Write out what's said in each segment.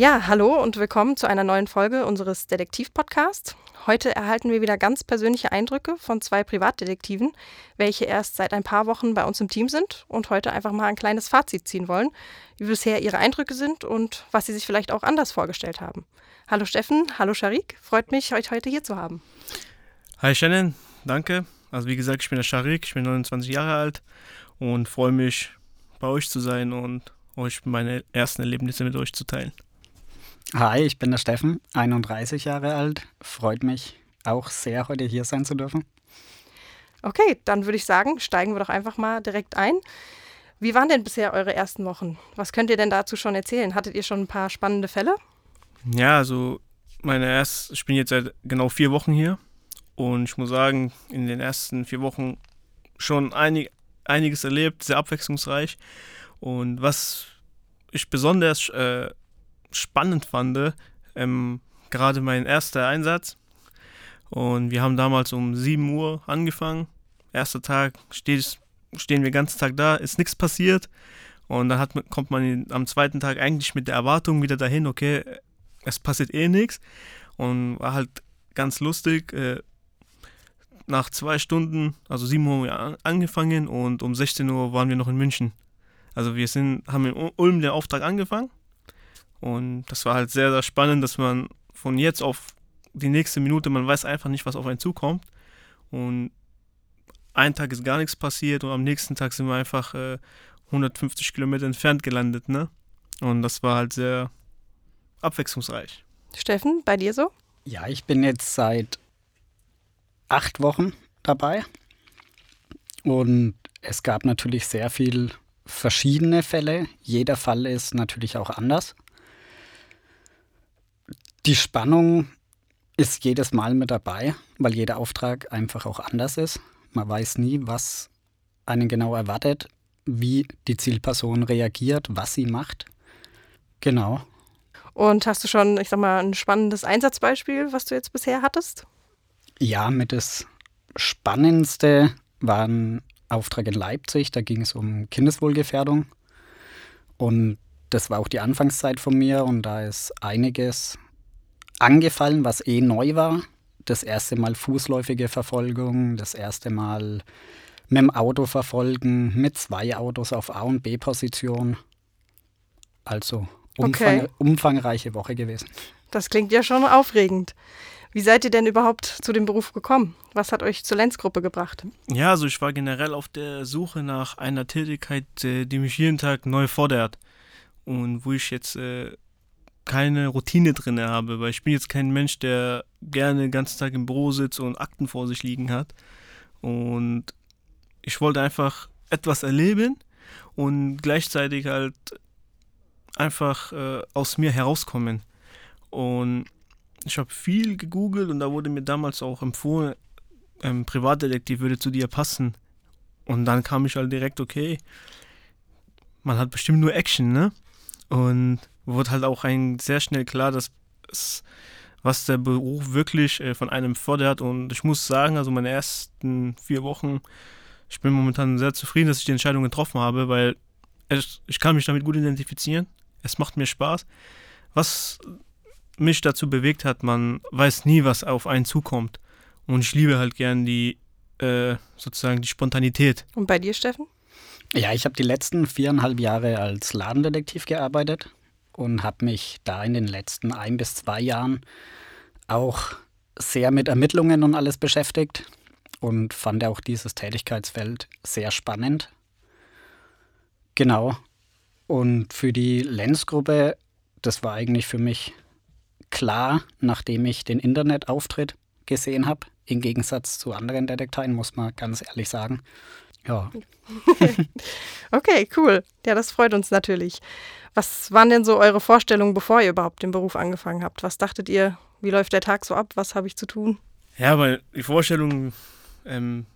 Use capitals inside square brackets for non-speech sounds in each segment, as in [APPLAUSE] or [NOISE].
Ja, hallo und willkommen zu einer neuen Folge unseres Detektiv-Podcasts. Heute erhalten wir wieder ganz persönliche Eindrücke von zwei Privatdetektiven, welche erst seit ein paar Wochen bei uns im Team sind und heute einfach mal ein kleines Fazit ziehen wollen, wie bisher ihre Eindrücke sind und was sie sich vielleicht auch anders vorgestellt haben. Hallo Steffen, hallo Sharik, freut mich, euch heute hier zu haben. Hi Shannon, danke. Also wie gesagt, ich bin der Sharik, ich bin 29 Jahre alt und freue mich, bei euch zu sein und euch meine ersten Erlebnisse mit euch zu teilen. Hi, ich bin der Steffen, 31 Jahre alt. Freut mich auch sehr, heute hier sein zu dürfen. Okay, dann würde ich sagen, steigen wir doch einfach mal direkt ein. Wie waren denn bisher eure ersten Wochen? Was könnt ihr denn dazu schon erzählen? Hattet ihr schon ein paar spannende Fälle? Ja, also meine erst, ich bin jetzt seit genau vier Wochen hier und ich muss sagen, in den ersten vier Wochen schon einig, einiges erlebt, sehr abwechslungsreich. Und was ich besonders äh, spannend fand, ähm, gerade mein erster Einsatz. Und wir haben damals um 7 Uhr angefangen. Erster Tag steht, stehen wir den ganzen Tag da, ist nichts passiert. Und dann hat, kommt man am zweiten Tag eigentlich mit der Erwartung wieder dahin, okay, es passiert eh nichts. Und war halt ganz lustig. Äh, nach zwei Stunden, also 7 Uhr angefangen und um 16 Uhr waren wir noch in München. Also wir sind, haben in Ulm den Auftrag angefangen und das war halt sehr, sehr spannend, dass man von jetzt auf die nächste Minute, man weiß einfach nicht, was auf einen zukommt. Und ein Tag ist gar nichts passiert und am nächsten Tag sind wir einfach äh, 150 Kilometer entfernt gelandet, ne? Und das war halt sehr abwechslungsreich. Steffen, bei dir so? Ja, ich bin jetzt seit acht Wochen dabei und es gab natürlich sehr viel verschiedene Fälle. Jeder Fall ist natürlich auch anders. Die Spannung ist jedes Mal mit dabei, weil jeder Auftrag einfach auch anders ist. Man weiß nie, was einen genau erwartet, wie die Zielperson reagiert, was sie macht. Genau. Und hast du schon, ich sag mal, ein spannendes Einsatzbeispiel, was du jetzt bisher hattest? Ja, mit das Spannendste war ein Auftrag in Leipzig. Da ging es um Kindeswohlgefährdung. Und das war auch die Anfangszeit von mir und da ist einiges angefallen, was eh neu war. Das erste Mal fußläufige Verfolgung, das erste Mal mit dem Auto verfolgen, mit zwei Autos auf A- und B-Position. Also umfang, okay. umfangreiche Woche gewesen. Das klingt ja schon aufregend. Wie seid ihr denn überhaupt zu dem Beruf gekommen? Was hat euch zur Lenzgruppe gebracht? Ja, also ich war generell auf der Suche nach einer Tätigkeit, äh, die mich jeden Tag neu fordert und wo ich jetzt äh, keine Routine drin habe, weil ich bin jetzt kein Mensch, der gerne den ganzen Tag im Büro sitzt und Akten vor sich liegen hat. Und ich wollte einfach etwas erleben und gleichzeitig halt einfach äh, aus mir herauskommen. Und ich habe viel gegoogelt und da wurde mir damals auch empfohlen, ein Privatdetektiv würde zu dir passen. Und dann kam ich halt direkt, okay, man hat bestimmt nur Action, ne? Und wurde halt auch ein sehr schnell klar, dass es, was der Beruf wirklich äh, von einem fordert. Und ich muss sagen, also meine ersten vier Wochen, ich bin momentan sehr zufrieden, dass ich die Entscheidung getroffen habe, weil es, ich kann mich damit gut identifizieren. Es macht mir Spaß. Was mich dazu bewegt hat, man weiß nie, was auf einen zukommt. Und ich liebe halt gern die, äh, sozusagen die Spontanität. Und bei dir, Steffen? Ja, ich habe die letzten viereinhalb Jahre als Ladendetektiv gearbeitet und habe mich da in den letzten ein bis zwei Jahren auch sehr mit Ermittlungen und alles beschäftigt und fand auch dieses Tätigkeitsfeld sehr spannend. Genau. Und für die Lenzgruppe, das war eigentlich für mich klar, nachdem ich den Internetauftritt gesehen habe, im Gegensatz zu anderen Detekteien, muss man ganz ehrlich sagen. Ja. [LAUGHS] okay, cool. Ja, das freut uns natürlich. Was waren denn so eure Vorstellungen, bevor ihr überhaupt den Beruf angefangen habt? Was dachtet ihr, wie läuft der Tag so ab? Was habe ich zu tun? Ja, weil die Vorstellung, ähm,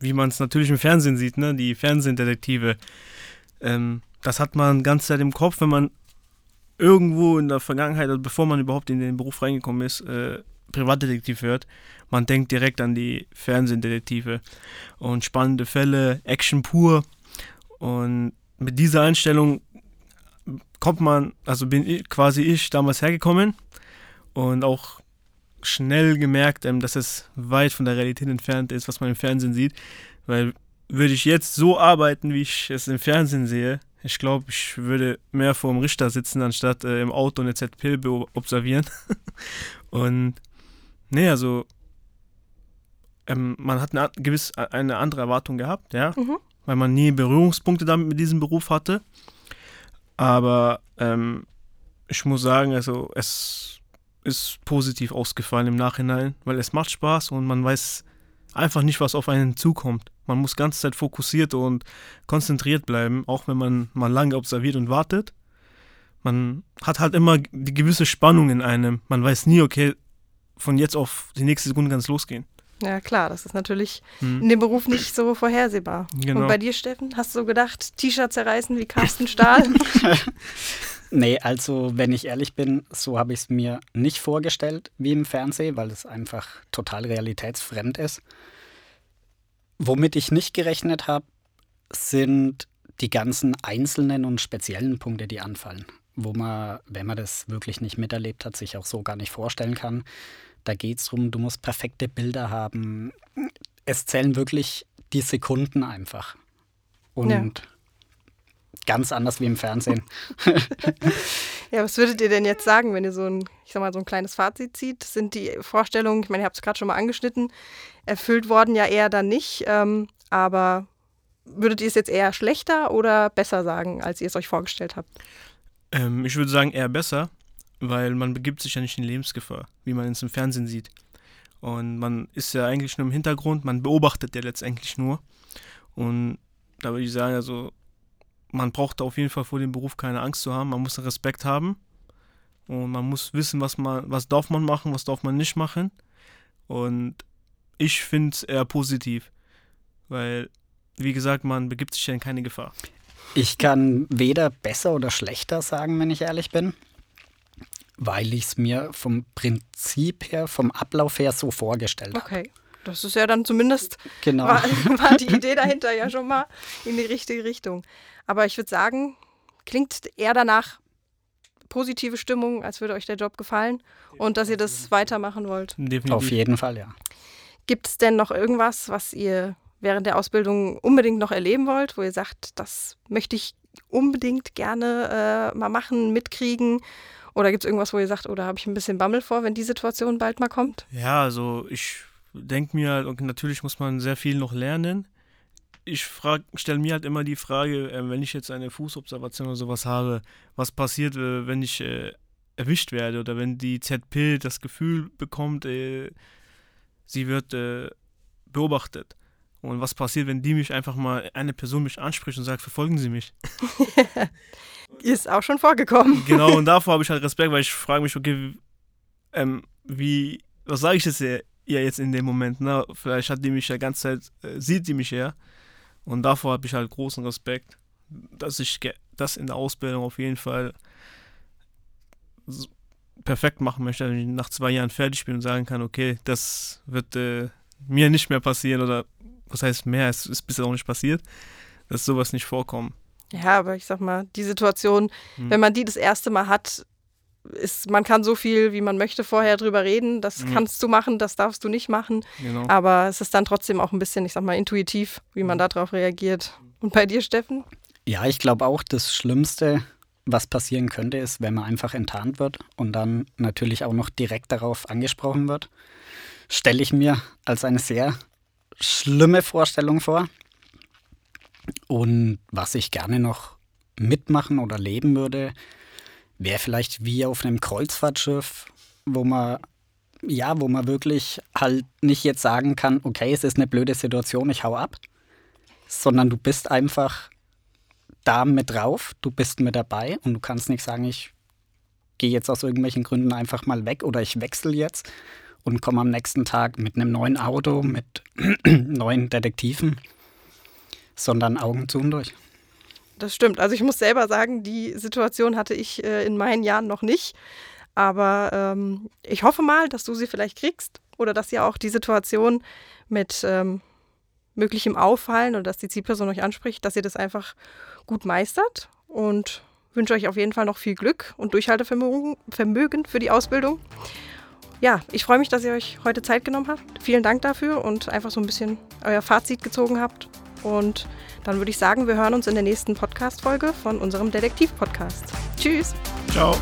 wie man es natürlich im Fernsehen sieht, ne, die Fernsehdetektive, ähm, das hat man ganz Zeit im Kopf, wenn man irgendwo in der Vergangenheit, also bevor man überhaupt in den Beruf reingekommen ist, äh, Privatdetektiv hört, man denkt direkt an die Fernsehdetektive und spannende Fälle, Action pur. Und mit dieser Einstellung kommt man, also bin ich, quasi ich damals hergekommen und auch schnell gemerkt, ähm, dass es weit von der Realität entfernt ist, was man im Fernsehen sieht. Weil würde ich jetzt so arbeiten, wie ich es im Fernsehen sehe, ich glaube, ich würde mehr vor dem Richter sitzen, anstatt äh, im Auto eine ZP observieren. [LAUGHS] und nee, also ähm, man hat eine, gewiss eine andere Erwartung gehabt, ja, mhm. Weil man nie Berührungspunkte damit mit diesem Beruf hatte. Aber ähm, ich muss sagen, also es ist positiv ausgefallen im Nachhinein, weil es macht Spaß und man weiß einfach nicht, was auf einen zukommt. Man muss ganz Zeit fokussiert und konzentriert bleiben, auch wenn man mal lange observiert und wartet. Man hat halt immer die gewisse Spannung in einem. Man weiß nie, okay, von jetzt auf die nächste Sekunde kann es losgehen. Ja, klar, das ist natürlich hm. in dem Beruf nicht so vorhersehbar. Genau. Und bei dir, Steffen, hast du gedacht, T-Shirt zerreißen wie Carsten Stahl? [LAUGHS] [LAUGHS] nee, also wenn ich ehrlich bin, so habe ich es mir nicht vorgestellt wie im Fernsehen, weil es einfach total realitätsfremd ist. Womit ich nicht gerechnet habe, sind die ganzen einzelnen und speziellen Punkte, die anfallen, wo man, wenn man das wirklich nicht miterlebt hat, sich auch so gar nicht vorstellen kann. Da geht es darum, du musst perfekte Bilder haben. Es zählen wirklich die Sekunden einfach. Und ja. ganz anders wie im Fernsehen. [LAUGHS] ja, was würdet ihr denn jetzt sagen, wenn ihr so ein, ich sag mal, so ein kleines Fazit zieht? Sind die Vorstellungen, ich meine, ihr habt es gerade schon mal angeschnitten, erfüllt worden ja eher dann nicht. Ähm, aber würdet ihr es jetzt eher schlechter oder besser sagen, als ihr es euch vorgestellt habt? Ähm, ich würde sagen eher besser, weil man begibt sich ja nicht in Lebensgefahr, wie man es im Fernsehen sieht. Und man ist ja eigentlich nur im Hintergrund, man beobachtet ja letztendlich nur. Und da würde ich sagen, also man braucht auf jeden Fall vor dem Beruf keine Angst zu haben, man muss Respekt haben und man muss wissen, was man, was darf man machen, was darf man nicht machen. Und ich finde es eher positiv, weil, wie gesagt, man begibt sich ja in keine Gefahr. Ich kann weder besser oder schlechter sagen, wenn ich ehrlich bin weil ich es mir vom Prinzip her, vom Ablauf her so vorgestellt habe. Okay. Das ist ja dann zumindest, genau. war, [LAUGHS] war die Idee dahinter ja schon mal in die richtige Richtung. Aber ich würde sagen, klingt eher danach positive Stimmung, als würde euch der Job gefallen und dass ihr das weitermachen wollt. Definitiv. Auf jeden Fall, ja. Gibt es denn noch irgendwas, was ihr während der Ausbildung unbedingt noch erleben wollt, wo ihr sagt, das möchte ich unbedingt gerne äh, mal machen, mitkriegen oder gibt es irgendwas, wo ihr sagt, oder oh, habe ich ein bisschen Bammel vor, wenn die Situation bald mal kommt? Ja, also ich denke mir, halt, natürlich muss man sehr viel noch lernen. Ich stelle mir halt immer die Frage, äh, wenn ich jetzt eine Fußobservation oder sowas habe, was passiert, äh, wenn ich äh, erwischt werde oder wenn die ZP das Gefühl bekommt, äh, sie wird äh, beobachtet. Und was passiert, wenn die mich einfach mal, eine Person mich anspricht und sagt, verfolgen Sie mich? [LAUGHS] Ist auch schon vorgekommen. [LAUGHS] Genau, und davor habe ich halt Respekt, weil ich frage mich, okay, ähm, wie, was sage ich jetzt ihr jetzt in dem Moment? Ne? Vielleicht hat die mich ja ganze Zeit, äh, sieht die mich ja. Und davor habe ich halt großen Respekt, dass ich das in der Ausbildung auf jeden Fall perfekt machen möchte, wenn ich nach zwei Jahren fertig bin und sagen kann, okay, das wird äh, mir nicht mehr passieren oder was heißt mehr, es ist bisher auch nicht passiert, dass sowas nicht vorkommt. Ja, aber ich sag mal, die Situation, hm. wenn man die das erste Mal hat, ist, man kann so viel, wie man möchte, vorher drüber reden. Das mhm. kannst du machen, das darfst du nicht machen. Genau. Aber es ist dann trotzdem auch ein bisschen, ich sag mal, intuitiv, wie man mhm. darauf reagiert. Und bei dir, Steffen? Ja, ich glaube auch, das Schlimmste, was passieren könnte, ist, wenn man einfach enttarnt wird und dann natürlich auch noch direkt darauf angesprochen wird. Stelle ich mir als eine sehr schlimme Vorstellung vor. Und was ich gerne noch mitmachen oder leben würde, wäre vielleicht wie auf einem Kreuzfahrtschiff, wo man ja, wo man wirklich halt nicht jetzt sagen kann, okay, es ist eine blöde Situation, ich hau ab, sondern du bist einfach da mit drauf, du bist mit dabei und du kannst nicht sagen, ich gehe jetzt aus irgendwelchen Gründen einfach mal weg oder ich wechsle jetzt und komme am nächsten Tag mit einem neuen Auto, mit [CLEARS THROAT] neuen Detektiven sondern Augen zu und durch. Das stimmt. Also ich muss selber sagen, die Situation hatte ich äh, in meinen Jahren noch nicht. Aber ähm, ich hoffe mal, dass du sie vielleicht kriegst oder dass ihr auch die Situation mit ähm, möglichem Auffallen oder dass die Zielperson euch anspricht, dass ihr das einfach gut meistert. Und wünsche euch auf jeden Fall noch viel Glück und Durchhaltevermögen für die Ausbildung. Ja, ich freue mich, dass ihr euch heute Zeit genommen habt. Vielen Dank dafür und einfach so ein bisschen euer Fazit gezogen habt. Und dann würde ich sagen, wir hören uns in der nächsten Podcast-Folge von unserem Detektiv-Podcast. Tschüss. Ciao.